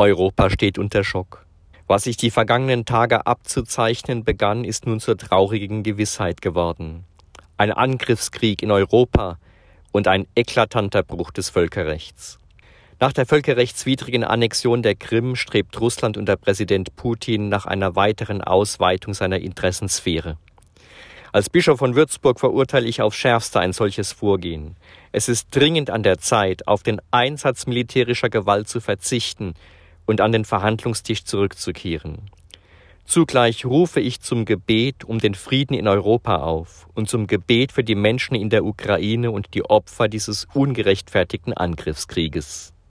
Europa steht unter Schock. Was sich die vergangenen Tage abzuzeichnen begann, ist nun zur traurigen Gewissheit geworden. Ein Angriffskrieg in Europa und ein eklatanter Bruch des Völkerrechts. Nach der völkerrechtswidrigen Annexion der Krim strebt Russland unter Präsident Putin nach einer weiteren Ausweitung seiner Interessensphäre. Als Bischof von Würzburg verurteile ich aufs schärfste ein solches Vorgehen. Es ist dringend an der Zeit, auf den Einsatz militärischer Gewalt zu verzichten und an den Verhandlungstisch zurückzukehren. Zugleich rufe ich zum Gebet um den Frieden in Europa auf und zum Gebet für die Menschen in der Ukraine und die Opfer dieses ungerechtfertigten Angriffskrieges.